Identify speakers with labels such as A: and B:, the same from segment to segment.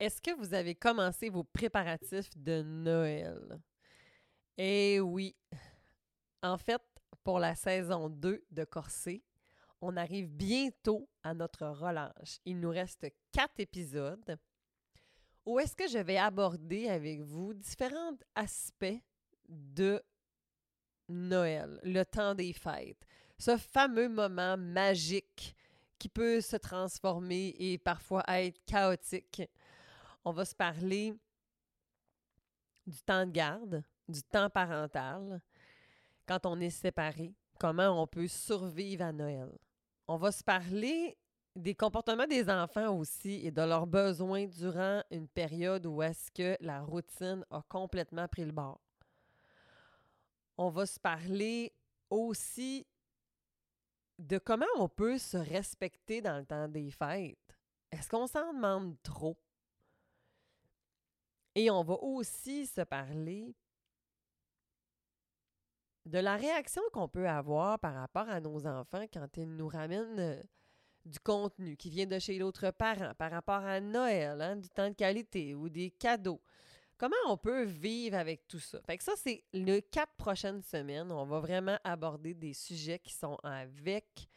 A: Est-ce que vous avez commencé vos préparatifs de Noël? Eh oui. En fait, pour la saison 2 de Corsé, on arrive bientôt à notre relâche. Il nous reste quatre épisodes où est-ce que je vais aborder avec vous différents aspects de Noël, le temps des fêtes, ce fameux moment magique qui peut se transformer et parfois être chaotique on va se parler du temps de garde, du temps parental, quand on est séparé, comment on peut survivre à Noël. On va se parler des comportements des enfants aussi et de leurs besoins durant une période où est-ce que la routine a complètement pris le bord. On va se parler aussi de comment on peut se respecter dans le temps des fêtes. Est-ce qu'on s'en demande trop? Et on va aussi se parler de la réaction qu'on peut avoir par rapport à nos enfants quand ils nous ramènent euh, du contenu qui vient de chez l'autre parent par rapport à Noël, hein, du temps de qualité ou des cadeaux. Comment on peut vivre avec tout ça? Fait que ça, c'est les quatre prochaines semaines. On va vraiment aborder des sujets qui sont avec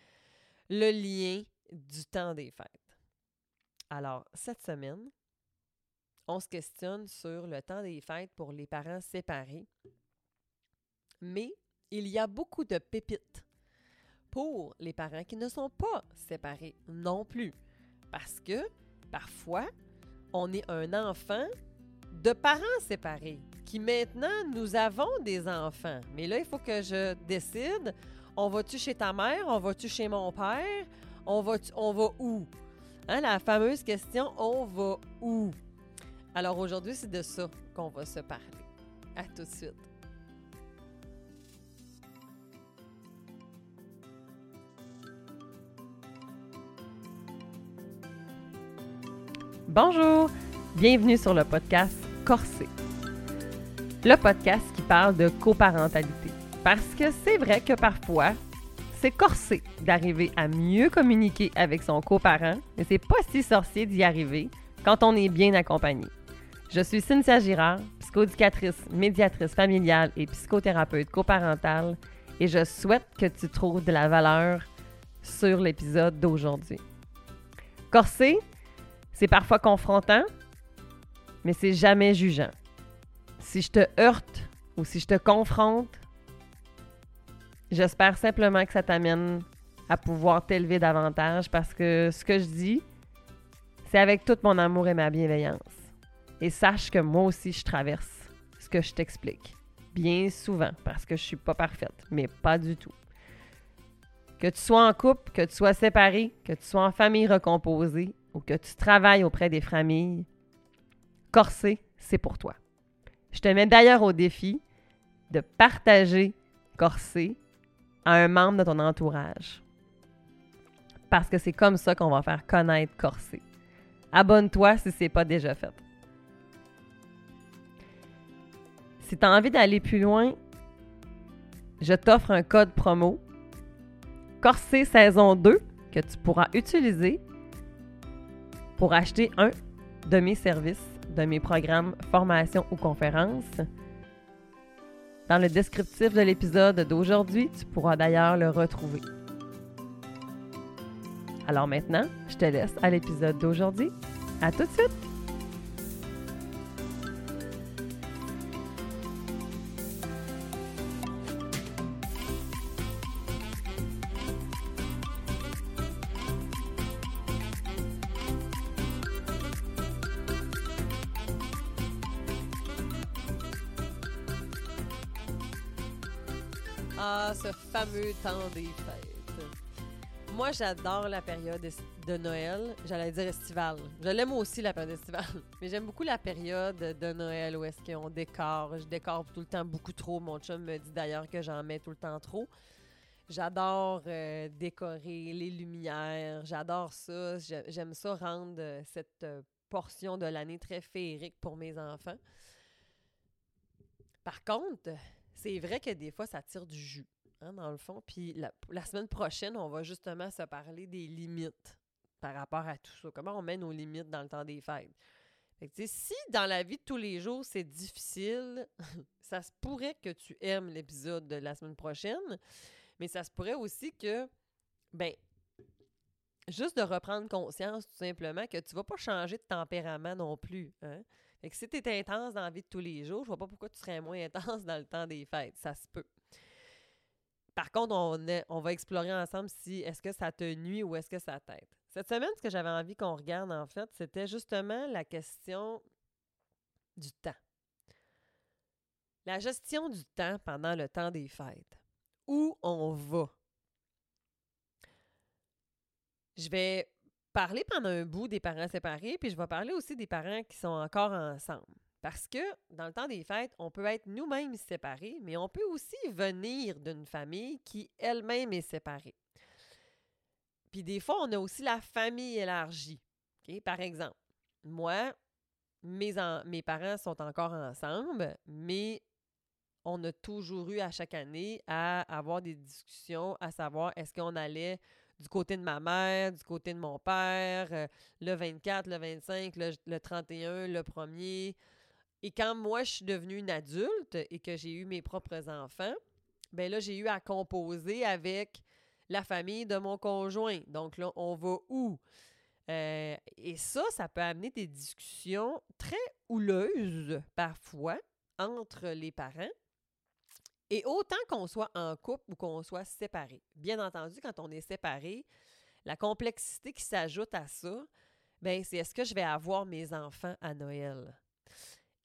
A: le lien du temps des fêtes. Alors, cette semaine, on se questionne sur le temps des fêtes pour les parents séparés. Mais il y a beaucoup de pépites pour les parents qui ne sont pas séparés non plus. Parce que parfois, on est un enfant de parents séparés, qui maintenant, nous avons des enfants. Mais là, il faut que je décide, on va-tu chez ta mère, on va-tu chez mon père, on va, on va où? Hein, la fameuse question, on va où? Alors aujourd'hui, c'est de ça qu'on va se parler. À tout de suite. Bonjour, bienvenue sur le podcast Corsé. Le podcast qui parle de coparentalité. Parce que c'est vrai que parfois, c'est corsé d'arriver à mieux communiquer avec son coparent, mais c'est pas si sorcier d'y arriver quand on est bien accompagné. Je suis Cynthia Girard, psychoéducatrice, médiatrice familiale et psychothérapeute coparentale, et je souhaite que tu trouves de la valeur sur l'épisode d'aujourd'hui. Corser, c'est parfois confrontant, mais c'est jamais jugeant. Si je te heurte ou si je te confronte, j'espère simplement que ça t'amène à pouvoir t'élever davantage parce que ce que je dis, c'est avec tout mon amour et ma bienveillance. Et sache que moi aussi, je traverse ce que je t'explique. Bien souvent, parce que je suis pas parfaite, mais pas du tout. Que tu sois en couple, que tu sois séparé, que tu sois en famille recomposée ou que tu travailles auprès des familles, corser, c'est pour toi. Je te mets d'ailleurs au défi de partager corser à un membre de ton entourage. Parce que c'est comme ça qu'on va faire connaître corser. Abonne-toi si ce n'est pas déjà fait. Si tu as envie d'aller plus loin, je t'offre un code promo Corsé saison 2 que tu pourras utiliser pour acheter un de mes services, de mes programmes, formations ou conférences. Dans le descriptif de l'épisode d'aujourd'hui, tu pourras d'ailleurs le retrouver. Alors maintenant, je te laisse à l'épisode d'aujourd'hui. À tout de suite! Ah, ce fameux temps des fêtes. Moi, j'adore la période de Noël. J'allais dire estivale. Je l'aime aussi, la période estivale. Mais j'aime beaucoup la période de Noël où est-ce qu'on décore. Je décore tout le temps beaucoup trop. Mon chum me dit d'ailleurs que j'en mets tout le temps trop. J'adore euh, décorer les lumières. J'adore ça. J'aime ça rendre euh, cette euh, portion de l'année très féerique pour mes enfants. Par contre, c'est vrai que des fois, ça tire du jus, hein, dans le fond. Puis la, semaine prochaine, on va justement se parler des limites par rapport à tout ça. Comment on met nos limites dans le temps des fêtes? Si dans la vie de tous les jours, c'est difficile, ça se pourrait que tu aimes l'épisode de la semaine prochaine, mais ça se pourrait aussi que, ben, juste de reprendre conscience tout simplement que tu vas pas changer de tempérament non plus. Hein? Fait que si tu es intense dans la vie de tous les jours, je vois pas pourquoi tu serais moins intense dans le temps des fêtes. Ça se peut. Par contre, on, on va explorer ensemble si est-ce que ça te nuit ou est-ce que ça t'aide. Cette semaine, ce que j'avais envie qu'on regarde, en fait, c'était justement la question du temps. La gestion du temps pendant le temps des fêtes. Où on va? Je vais parler pendant un bout des parents séparés, puis je vais parler aussi des parents qui sont encore ensemble. Parce que dans le temps des fêtes, on peut être nous-mêmes séparés, mais on peut aussi venir d'une famille qui elle-même est séparée. Puis des fois, on a aussi la famille élargie. Par exemple, moi, mes, mes parents sont encore ensemble, mais on a toujours eu à chaque année à avoir des discussions à savoir est-ce qu'on allait du côté de ma mère, du côté de mon père, euh, le 24, le 25, le, 31, le 1er. Et quand moi, je suis devenue une adulte et que j'ai eu mes propres enfants, ben là, j'ai eu à composer avec la famille de mon conjoint. Donc là, on va où? Euh, et ça, ça peut amener des discussions très houleuses parfois entre les parents. Et autant qu'on soit en couple ou qu'on soit séparé. Bien entendu, quand on est séparé, la complexité qui s'ajoute à ça, ben c'est est-ce que je vais avoir mes enfants à Noël?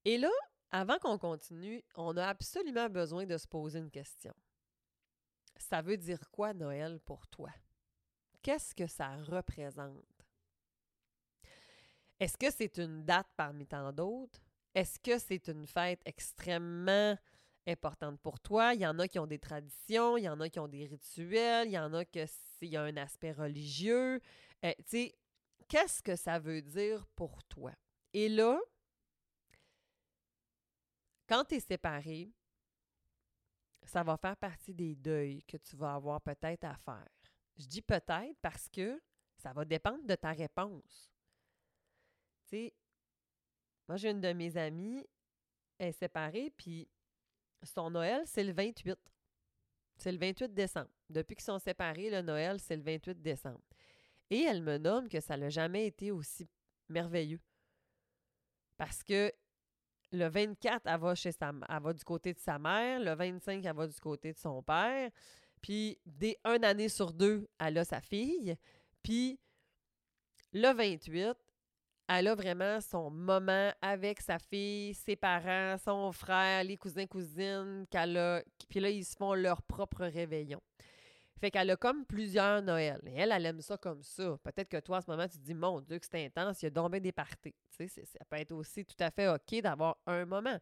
A: Et là, avant qu'on continue, on a absolument besoin de se poser une question ça veut dire quoi Noël pour toi? Qu'est-ce que ça représente? Est-ce que c'est une date parmi tant d'autres? Est-ce que c'est une fête extrêmement importante pour toi? Il y en a qui ont des traditions, il y en a qui ont des rituels, il y en a qui il y a un aspect religieux. Euh, tu sais, qu'est-ce que ça veut dire pour toi? Et là, quand tu es séparé, ça va faire partie des deuils que tu vas avoir peut-être à faire. Je dis peut-être parce que ça va dépendre de ta réponse. Tu sais, moi, j'ai une de mes amies, elle est séparée, puis son Noël, c'est le 28. C'est le 28 décembre. Depuis qu'ils sont séparés, le Noël, c'est le 28 décembre. Et elle me nomme que ça n'a jamais été aussi merveilleux. Parce que le 24, elle va, chez sa, elle va du côté de sa mère. Le 25, elle va du côté de son père. Puis, dès une année sur deux, elle a sa fille. Puis, le 28, elle a vraiment son moment avec sa fille, ses parents, son frère, les cousins, cousines, qu'elle a. Puis là, ils se font leur propre réveillon. Fait qu'elle a comme plusieurs Noëls. Et elle, elle aime ça comme ça. Peut-être que toi, en ce moment, tu te dis, mon Dieu, que c'est intense, il y a donc des ça peut être aussi tout à fait OK d'avoir un moment.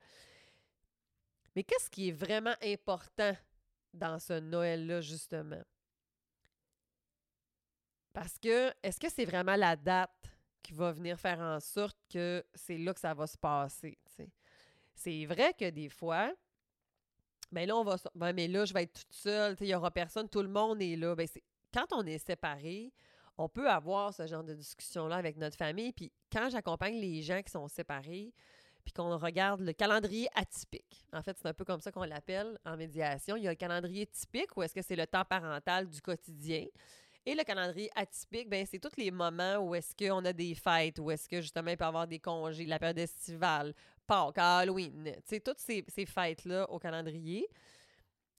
A: Mais qu'est-ce qui est vraiment important dans ce Noël-là, justement? Parce que, est-ce que c'est vraiment la date? Qui va venir faire en sorte que c'est là que ça va se passer? C'est vrai que des fois, ben là, on va. Ben, mais là, je vais être toute seule. Il n'y aura personne. Tout le monde est là. Ben, quand on est séparés, on peut avoir ce genre de discussion-là avec notre famille. Puis quand j'accompagne les gens qui sont séparés, puis qu'on regarde le calendrier atypique. En fait, c'est un peu comme ça qu'on l'appelle en médiation. Il y a le calendrier typique, où est-ce que c'est le temps parental du quotidien? Et le calendrier atypique, ben c'est tous les moments où est-ce qu'on a des fêtes, où est-ce que justement il peut y avoir des congés, la période estivale, Pâques, Halloween, tu toutes ces, fêtes-là au calendrier.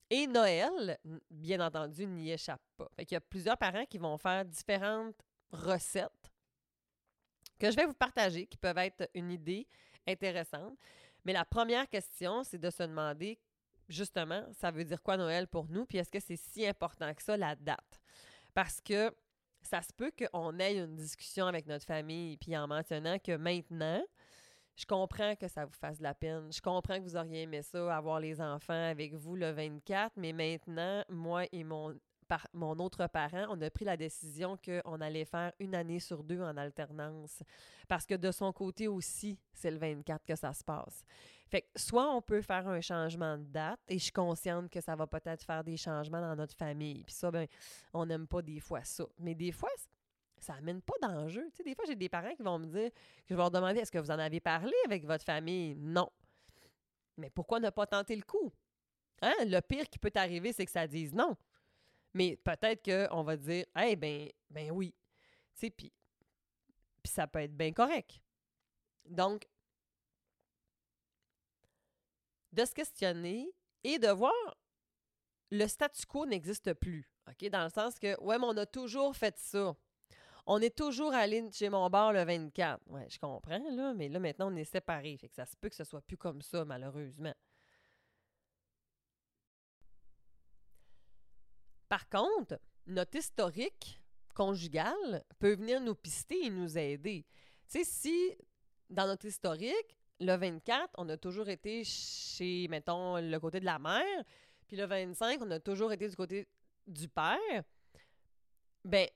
A: Et Noël, bien entendu, n'y échappe pas. Fait qu'il y a plusieurs parents qui vont faire différentes recettes que je vais vous partager, qui peuvent être une idée intéressante. Mais la première question, c'est de se demander, justement, ça veut dire quoi Noël pour nous, puis est-ce que c'est si important que ça, la date? Parce que ça se peut qu'on ait une discussion avec notre famille, puis en mentionnant que maintenant, je comprends que ça vous fasse de la peine. Je comprends que vous auriez aimé ça, avoir les enfants avec vous le 24, mais maintenant, moi et mon, mon autre parent, on a pris la décision qu'on allait faire une année sur deux en alternance. Parce que de son côté aussi, c'est le 24 que ça se passe. Fait que soit on peut faire un changement de date, et je suis consciente que ça va peut-être faire des changements dans notre famille. Puis ça, ben, on n'aime pas des fois ça. Mais des fois, ça amène pas d'enjeu. Tu sais, des fois, j'ai des parents qui vont me dire, que je vais leur demander, est-ce que vous en avez parlé avec votre famille? Non. Mais pourquoi ne pas tenter le coup? Hein? Le pire qui peut t'arriver, c'est que ça dise non. Mais peut-être qu'on va dire, eh ben, ben oui. Puis ça peut être bien correct. Donc, de se questionner et de voir le statu quo n'existe plus. OK? Dans le sens que, ouais, mais on a toujours fait ça. On est toujours allé chez mon bar le 24. Ouais, je comprends, là, mais là, maintenant, on est séparés. Fait que ça se peut que ce soit plus comme ça, malheureusement. Par contre, notre historique conjugal peut venir nous pister et nous aider. Tu sais, si dans notre historique, le 24, on a toujours été chez, mettons, le côté de la mère, puis le 25, on a toujours été du côté du père, ben,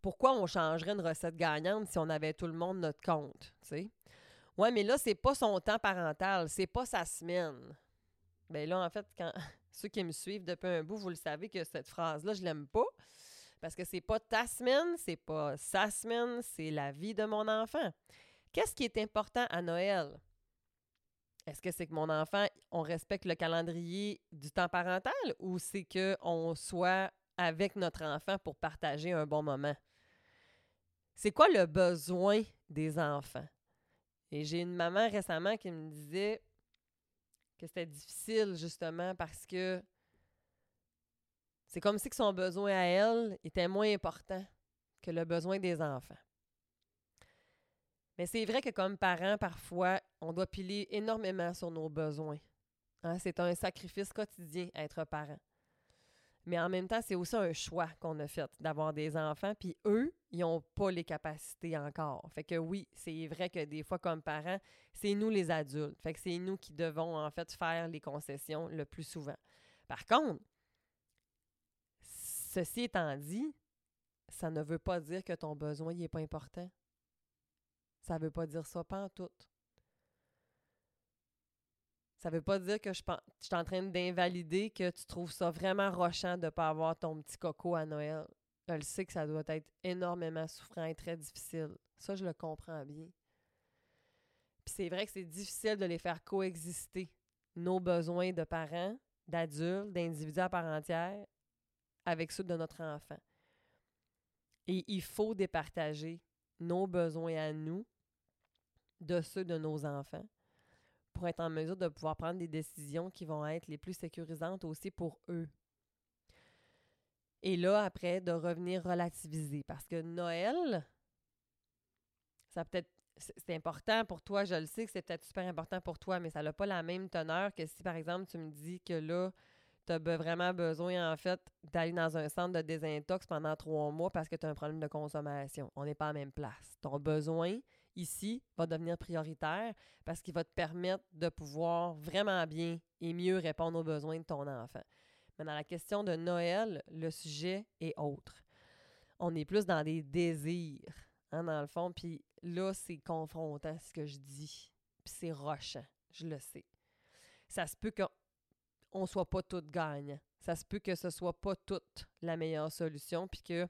A: pourquoi on changerait une recette gagnante si on avait tout le monde notre compte, tu sais? Ouais, mais là, c'est pas son temps parental, c'est pas sa semaine. Ben là, en fait, quand ceux qui me suivent depuis un bout, vous le savez que cette phrase-là, je l'aime pas. Parce que c'est pas ta semaine, c'est pas sa semaine, c'est la vie de mon enfant. Qu'est-ce qui est important à Noël? Est-ce que c'est que mon enfant, on respecte le calendrier du temps parental ou c'est qu'on soit avec notre enfant pour partager un bon moment? C'est quoi le besoin des enfants? Et j'ai une maman récemment qui me disait que c'était difficile justement parce que c'est comme si son besoin à elle était moins important que le besoin des enfants. Mais c'est vrai que comme parents, parfois, on doit piler énormément sur nos besoins. Hein, c'est un sacrifice quotidien être parent. Mais en même temps, c'est aussi un choix qu'on a fait d'avoir des enfants, puis eux, ils n'ont pas les capacités encore. Fait que oui, c'est vrai que des fois, comme parents, c'est nous les adultes. Fait que c'est nous qui devons en fait faire les concessions le plus souvent. Par contre, ceci étant dit, ça ne veut pas dire que ton besoin n'est pas important. Ça ne veut pas dire ça, pas en tout. Ça ne veut pas dire que je, je suis en train d'invalider que tu trouves ça vraiment rochant de ne pas avoir ton petit coco à Noël. Je le sais que ça doit être énormément souffrant et très difficile. Ça, je le comprends bien. Puis c'est vrai que c'est difficile de les faire coexister, nos besoins de parents, d'adultes, d'individus à part entière, avec ceux de notre enfant. Et il faut départager nos besoins à nous de ceux de nos enfants pour être en mesure de pouvoir prendre des décisions qui vont être les plus sécurisantes aussi pour eux. Et là, après, de revenir relativiser. Parce que Noël, ça peut-être. C'est important pour toi, je le sais que c'est peut-être super important pour toi, mais ça n'a pas la même teneur que si, par exemple, tu me dis que là, tu as vraiment besoin, en fait, d'aller dans un centre de désintox pendant trois mois parce que tu as un problème de consommation. On n'est pas à la même place. Ton besoin, ici, va devenir prioritaire parce qu'il va te permettre de pouvoir vraiment bien et mieux répondre aux besoins de ton enfant. Mais dans la question de Noël, le sujet est autre. On est plus dans des désirs, hein, dans le fond. Puis là, c'est confrontant ce que je dis. Puis c'est rochant, je le sais. Ça se peut que on soit pas toutes gagnants. Ça se peut que ce soit pas toute la meilleure solution, puis que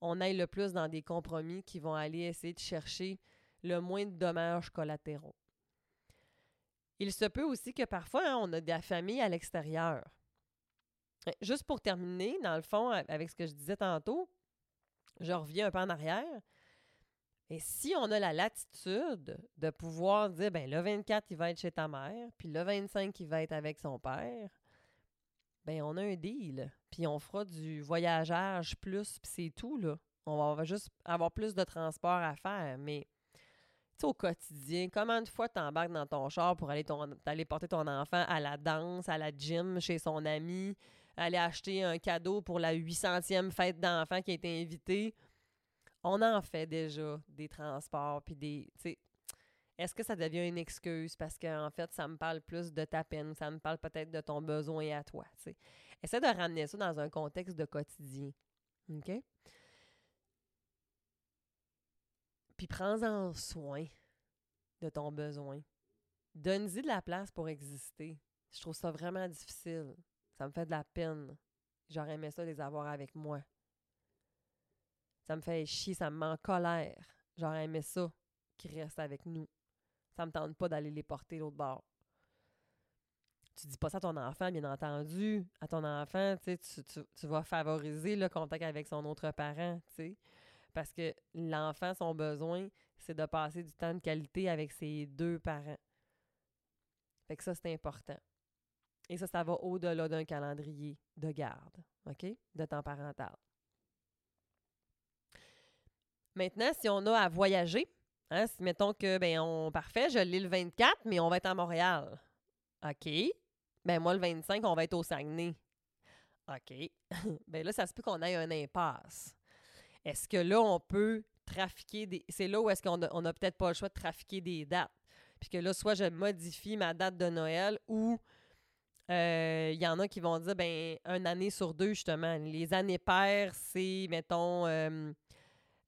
A: on aille le plus dans des compromis qui vont aller essayer de chercher le moins de dommages collatéraux. Il se peut aussi que parfois, hein, on a de la famille à l'extérieur. Eh, juste pour terminer, dans le fond, avec ce que je disais tantôt, je reviens un peu en arrière. Et si on a la latitude de pouvoir dire, ben le 24, il va être chez ta mère, puis le 25, il va être avec son père, ben on a un deal. Puis on fera du voyageage plus, puis c'est tout, là. On va juste avoir plus de transport à faire, mais au quotidien, comment de fois tu embarques dans ton char pour aller, aller porter ton enfant à la danse, à la gym, chez son ami, aller acheter un cadeau pour la 800e fête d'enfant qui a été invité? on en fait déjà des transports, puis des. Est-ce que ça devient une excuse? Parce qu'en fait, ça me parle plus de ta peine, ça me parle peut-être de ton besoin à toi, sais? Essaie de ramener ça dans un contexte de quotidien. OK? Puis prends-en soin de ton besoin. Donne-y de la place pour exister. Je trouve ça vraiment difficile. Ça me fait de la peine. J'aurais aimé ça les avoir avec moi Ça me fait chier, ça me met en colère. J'aurais aimé ça qu'ils restent avec nous. Ça me tente pas d'aller les porter l'autre bord. Tu dis pas ça à ton enfant, bien entendu. À ton enfant, tu, tu, tu vas favoriser le contact avec son autre parent, tu sais. Parce que l'enfant, son besoin, c'est de passer du temps de qualité avec ses deux parents. Fait que ça, c'est important. Et ça, ça va au-delà d'un calendrier de garde, OK? De temps parental. Maintenant, si on a à voyager, hein, mettons que, ben, on, parfait, je l'ai le 24, mais on va être à Montréal. OK. Ben, moi, le 25, on va être au Saguenay. OK. ben là, ça se peut qu'on ait un impasse. Est-ce que là, on peut trafiquer des. C'est là où est-ce qu'on a, peut-être pas le choix de trafiquer des dates. Puis que là, soit je modifie ma date de Noël ou euh, il y en a qui vont dire, ben, une année sur deux, justement. Les années paires, c'est, mettons, euh,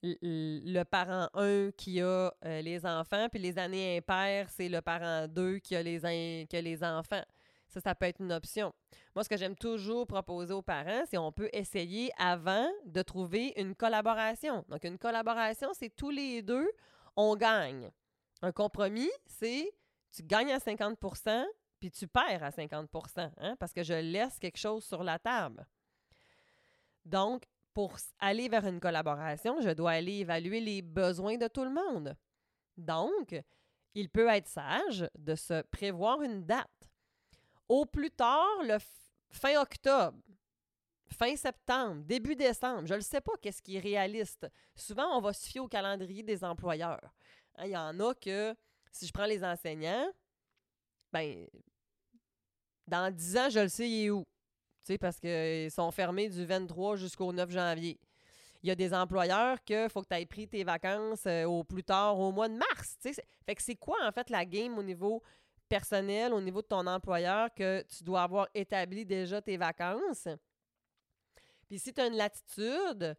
A: le parent 1 qui a euh, les enfants, puis les années impaires, c'est le parent 2 qui a les, qui a les enfants. Ça, ça peut être une option. Moi, ce que j'aime toujours proposer aux parents, c'est on peut essayer avant de trouver une collaboration. Donc, une collaboration, c'est tous les deux, on gagne. Un compromis, c'est tu gagnes à 50% puis tu perds à 50% hein, parce que je laisse quelque chose sur la table. Donc, pour aller vers une collaboration, je dois aller évaluer les besoins de tout le monde. Donc, il peut être sage de se prévoir une date au plus tard fin octobre, fin septembre, début décembre. Je ne sais pas qu'est-ce qui est réaliste. Souvent, on va se fier au calendrier des employeurs. Hein, il y en a que, si je prends les enseignants, ben, dans 10 ans, je le sais, il est où? Tu sais, parce qu'ils sont fermés du 23 jusqu'au 9 janvier. Il y a des employeurs que faut que tu aies pris tes vacances euh, au plus tard au mois de mars. Tu. Fait que c'est quoi, en fait, la game au niveau personnel au niveau de ton employeur que tu dois avoir établi déjà tes vacances. Puis si tu as une latitude,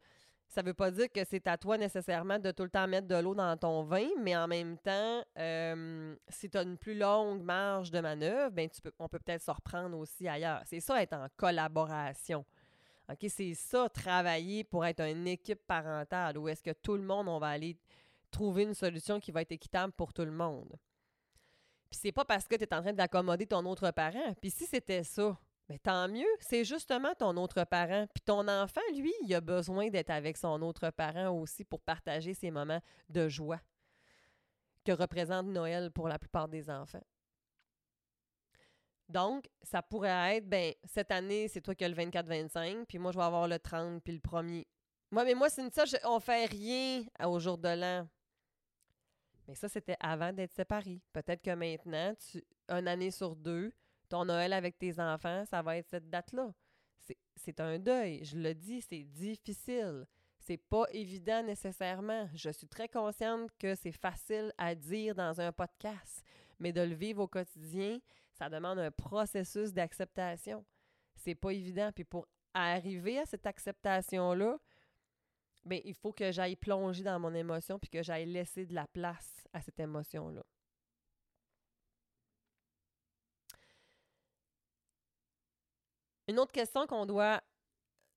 A: ça ne veut pas dire que c'est à toi nécessairement de tout le temps mettre de l'eau dans ton vin, mais en même temps, euh, si tu as une plus longue marge de manœuvre, ben tu peux, on peut peut-être se reprendre aussi ailleurs. C'est ça être en collaboration. C'est ça travailler pour être une équipe parentale où est-ce que tout le monde, on va aller trouver une solution qui va être équitable pour tout le monde. Puis c'est pas parce que tu es en train d'accommoder ton autre parent. Puis si c'était ça, mais tant mieux, c'est justement ton autre parent. Puis ton enfant, lui, il a besoin d'être avec son autre parent aussi pour partager ces moments de joie que représente Noël pour la plupart des enfants. Donc, ça pourrait être, ben, cette année, c'est toi qui as le 24-25, puis moi, je vais avoir le 30, puis le premier. Moi, mais moi, c'est une ça, on fait rien au jour de l'an. Mais ça, c'était avant d'être séparés. Peut-être que maintenant, tu, une année sur deux, ton Noël avec tes enfants, ça va être cette date-là. C'est un deuil. Je le dis, c'est difficile. C'est pas évident nécessairement. Je suis très consciente que c'est facile à dire dans un podcast, mais de le vivre au quotidien, ça demande un processus d'acceptation. C'est pas évident. Puis pour arriver à cette acceptation-là, bien, il faut que j'aille plonger dans mon émotion puis que j'aille laisser de la place à cette émotion-là. Une autre question qu'on doit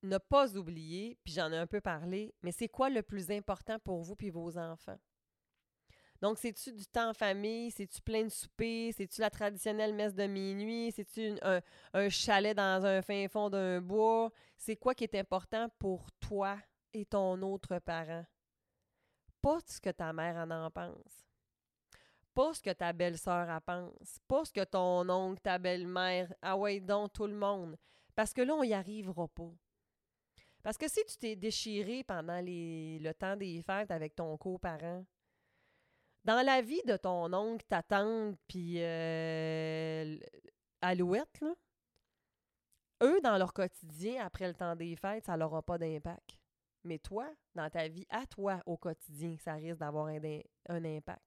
A: ne pas oublier, puis j'en ai un peu parlé, mais c'est quoi le plus important pour vous puis vos enfants? Donc, c'est-tu du temps en famille? C'est-tu plein de souper? C'est-tu la traditionnelle messe de minuit? C'est-tu un, un, chalet dans un fin fond d'un bois? C'est quoi qui est important pour toi et ton autre parent. Pas ce que ta mère en, en pense. Pas ce que ta belle-sœur en pense. Pas ce que ton oncle, ta belle-mère, ah ouais, donc tout le monde. Parce que là, on n'y arrivera pas. Parce que si tu t'es déchiré pendant le temps des fêtes avec ton coparent, dans la vie de ton oncle, ta tante, puis euh, Alouette, eux, dans leur quotidien, après le temps des fêtes, ça n'aura pas d'impact. Mais toi, dans ta vie, à toi au quotidien, ça risque d'avoir un, impact.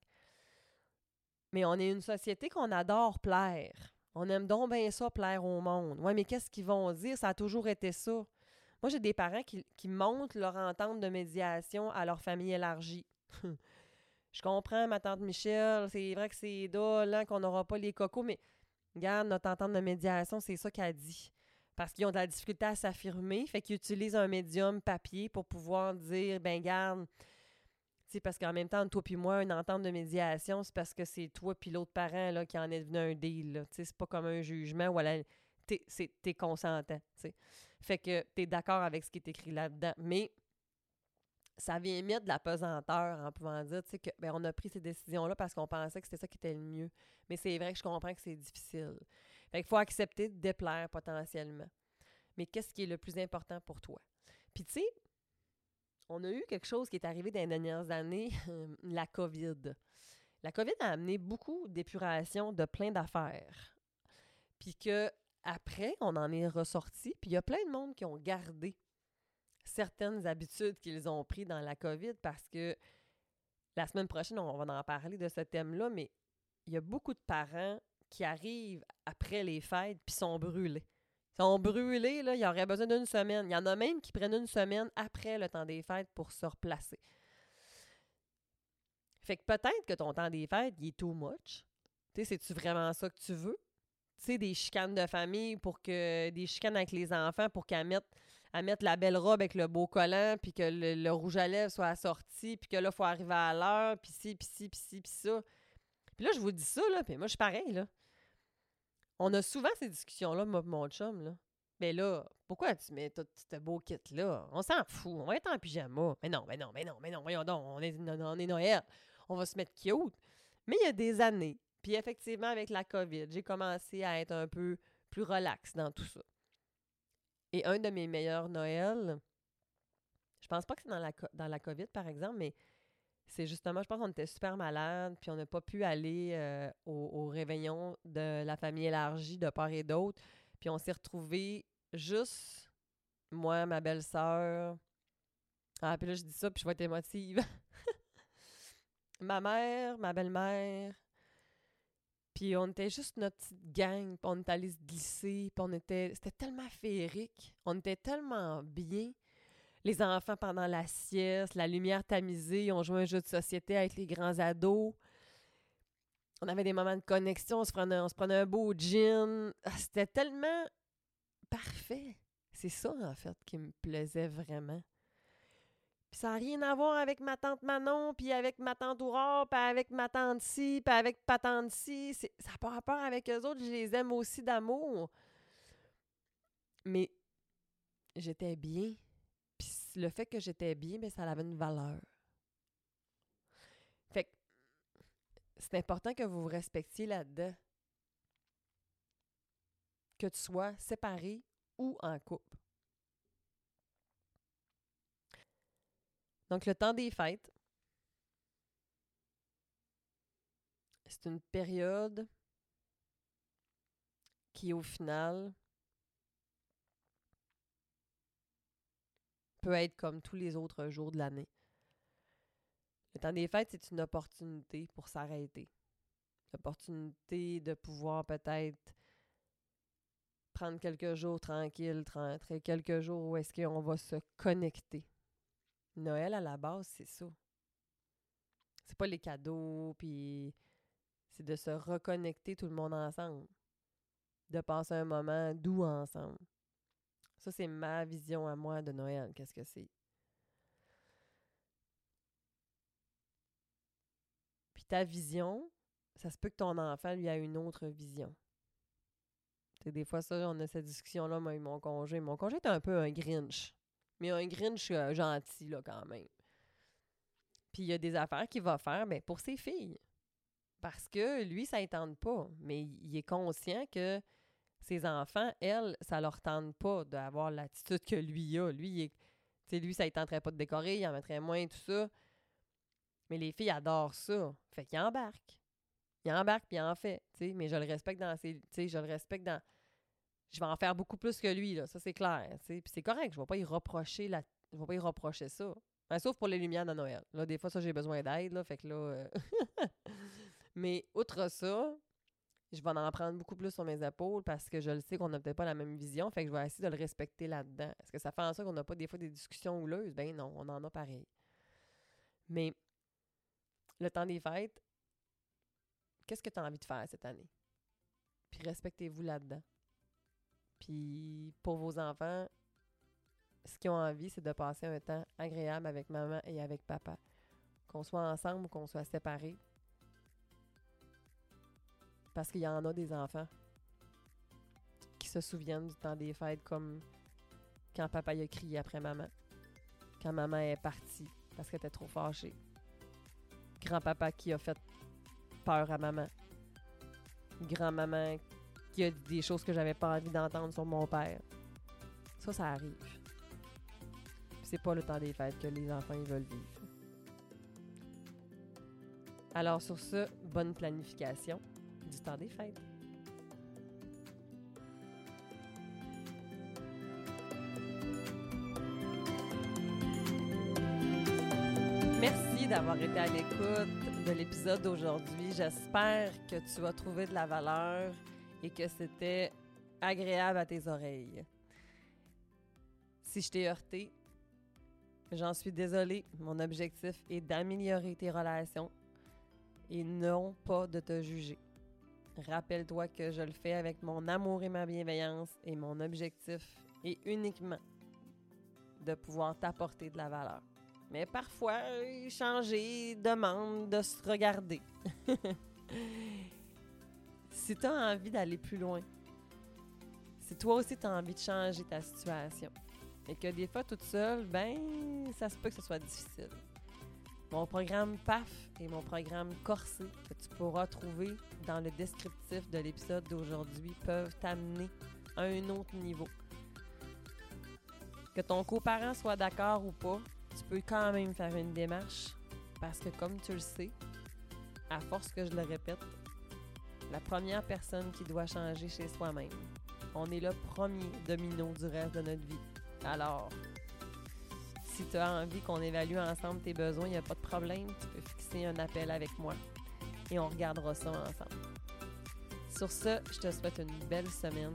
A: Mais on est une société qu'on adore plaire. On aime donc bien ça, plaire au monde. Ouais, mais qu'est-ce qu'ils vont dire? Ça a toujours été ça. Moi, j'ai des parents qui, qui montrent leur entente de médiation à leur famille élargie. Je comprends, ma tante Michel, c'est vrai que c'est là qu'on n'aura pas les cocos, mais regarde, notre entente de médiation, c'est ça qu'elle dit. Parce qu'ils ont de la difficulté à s'affirmer, fait qu'ils utilisent un médium papier pour pouvoir dire, ben garde, c'est parce qu'en même temps, toi puis moi, une entente de médiation, c'est parce que c'est toi puis l'autre parent là, qui en est devenu un deal. C'est pas comme un jugement où t'es es consentant. Fait que tu es d'accord avec ce qui est écrit là-dedans. Mais ça vient mettre de la pesanteur en pouvant dire que ben, on a pris ces décisions-là parce qu'on pensait que c'était ça qui était le mieux. Mais c'est vrai que je comprends que c'est difficile. Fait qu'il faut accepter de déplaire potentiellement. Mais qu'est-ce qui est le plus important pour toi? Puis tu sais, on a eu quelque chose qui est arrivé dans les dernières années, la COVID. La COVID a amené beaucoup d'épuration de plein d'affaires. Puis que après, on en est ressorti, puis il y a plein de monde qui ont gardé certaines habitudes qu'ils ont prises dans la COVID parce que la semaine prochaine, on va en parler de ce thème-là, mais il y a beaucoup de parents qui arrivent après les fêtes puis sont brûlés. Ils sont brûlés, là, il y aurait besoin d'une semaine. Il y en a même qui prennent une semaine après le temps des fêtes pour se replacer. Fait que peut-être que ton temps des fêtes, il est too much. Tu sais, c'est-tu vraiment ça que tu veux? Tu sais, des chicanes de famille pour que. des chicanes avec les enfants pour qu'elles mettent, la belle robe avec le beau collant, puis que le, rouge à lèvres soit assorti, puis que là, il faut arriver à l'heure, puis ci, puis ci, puis ci, puis ça. Puis là, je vous dis ça, là, puis moi, je suis pareil, là. On a souvent ces discussions-là, mon chum, là. Mais là, pourquoi tu mets tout ce beau kit-là? On s'en fout, on va être en pyjama. Mais non, mais non, mais non, mais non, voyons donc, on est, on est Noël. On va se mettre cute. Mais il y a des années, puis effectivement, avec la COVID, j'ai commencé à être un peu plus relax dans tout ça. Et un de mes meilleurs Noëls, je pense pas que c'est dans la, dans la COVID, par exemple, mais c'est justement, je pense qu'on était super malades, puis on n'a pas pu aller euh, au, réveillon de la famille élargie de part et d'autre. Puis on s'est retrouvés juste, moi, ma belle-sœur. Ah, puis là, je dis ça, puis je vais être émotive. ma mère, ma belle-mère. Puis on était juste notre petite gang, puis on était allés se glisser, puis on était... C'était tellement féerique. On était tellement bien les enfants pendant la sieste, la lumière tamisée, on jouait un jeu de société avec les grands ados. On avait des moments de connexion, on se prenait, on se prenait un beau gin. Ah, c'était tellement parfait. C'est ça, en fait, qui me plaisait vraiment. Puis ça n'a rien à voir avec ma tante Manon, puis avec ma tante Aurore, puis avec ma tante ci, puis avec ma tante ci. Ça n'a pas rapport avec eux autres, je les aime aussi d'amour. Mais j'étais bien le fait que j'étais bien, mais ça avait une valeur. Fait que c'est important que vous vous respectiez là-dedans. Que tu sois séparé ou en couple. Donc, le temps des fêtes, c'est une période qui, au final, peut être comme tous les autres jours de l'année. Le temps des fêtes, c'est une opportunité pour s'arrêter. L'opportunité de pouvoir peut-être prendre quelques jours tranquilles, quelques jours où est-ce qu'on va se connecter. Noël, à la base, c'est ça. C'est pas les cadeaux, puis c'est de se reconnecter tout le monde ensemble. De passer un moment doux ensemble. Ça, c'est ma vision à moi de Noël. Qu'est-ce que c'est? Puis ta vision, ça se peut que ton enfant, lui, a une autre vision. C'est des fois, ça, on a cette discussion-là, moi, mon congé. Mon congé est un peu un Grinch. Mais un Grinch euh, gentil, là, quand même. Puis il y a des affaires qu'il va faire ben, pour ses filles. Parce que lui, ça ne pas. Mais il est conscient que ses enfants, elles, ça leur tente pas d'avoir l'attitude que lui a. Lui, il lui, ça ne tenterait pas de décorer, il en mettrait moins, tout ça. Mais les filles adorent ça. Fait qu'il embarque. Il embarque puis il en fait. Mais je le respecte dans ses. Je le respecte dans. Je vais en faire beaucoup plus que lui, là. Ça, c'est clair. Puis c'est correct. Je ne vais pas y reprocher la. Je vais pas y reprocher ça. sauf pour les lumières de Noël. Là, des fois, ça, j'ai besoin d'aide. Là, fait que là. Euh, mais outre ça, je vais en prendre beaucoup plus sur mes épaules parce que je le sais qu'on n'a peut-être pas la même vision. Fait que je vais essayer de le respecter là-dedans. Est-ce que ça fait en sorte qu'on n'a pas des fois des discussions houleuses? Ben non, on en a pareil. Mais le temps des fêtes, qu'est-ce que tu as envie de faire cette année? Puis respectez-vous là-dedans. Puis pour vos enfants, ce qu'ils ont envie, c'est de passer un temps agréable avec maman et avec papa. Qu'on soit ensemble ou qu'on soit séparés. Parce qu'il y en a des enfants qui se souviennent du temps des fêtes comme quand papa y a crié après maman. Quand maman est partie parce qu'elle était trop fâchée. Grand-papa qui a fait peur à maman. Grand-maman qui a dit des choses que j'avais pas envie d'entendre sur mon père. Ça, ça arrive. C'est pas le temps des fêtes que les enfants veulent vivre. Alors sur ce, bonne planification du temps des fêtes. Merci d'avoir été à l'écoute de l'épisode d'aujourd'hui. J'espère que tu as trouvé de la valeur et que c'était agréable à tes oreilles. Si je t'ai heurté, j'en suis désolée. Mon objectif est d'améliorer tes relations et non pas de te juger. Rappelle-toi que je le fais avec mon amour et ma bienveillance et mon objectif est uniquement de pouvoir t'apporter de la valeur. Mais parfois, changer demande de se regarder. si tu as envie d'aller plus loin, si toi aussi tu as envie de changer ta situation, et que des fois, toute seule, ben, ça se peut que ce soit difficile. Mon programme PAF et mon programme Corsé, que tu pourras trouver dans le descriptif de l'épisode d'aujourd'hui, peuvent t'amener à un autre niveau. Que ton coparent soit d'accord ou pas, tu peux quand même faire une démarche parce que comme tu le sais, à force que je le répète, la première personne qui doit changer chez soi-même. On est le premier domino du reste de notre vie. Alors, si tu as envie qu'on évalue ensemble tes besoins, il n'y a pas de problème. Tu peux fixer un appel avec moi et on regardera ça ensemble. Sur ce, je te souhaite une belle semaine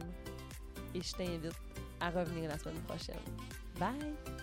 A: et je t'invite à revenir la semaine prochaine. Bye!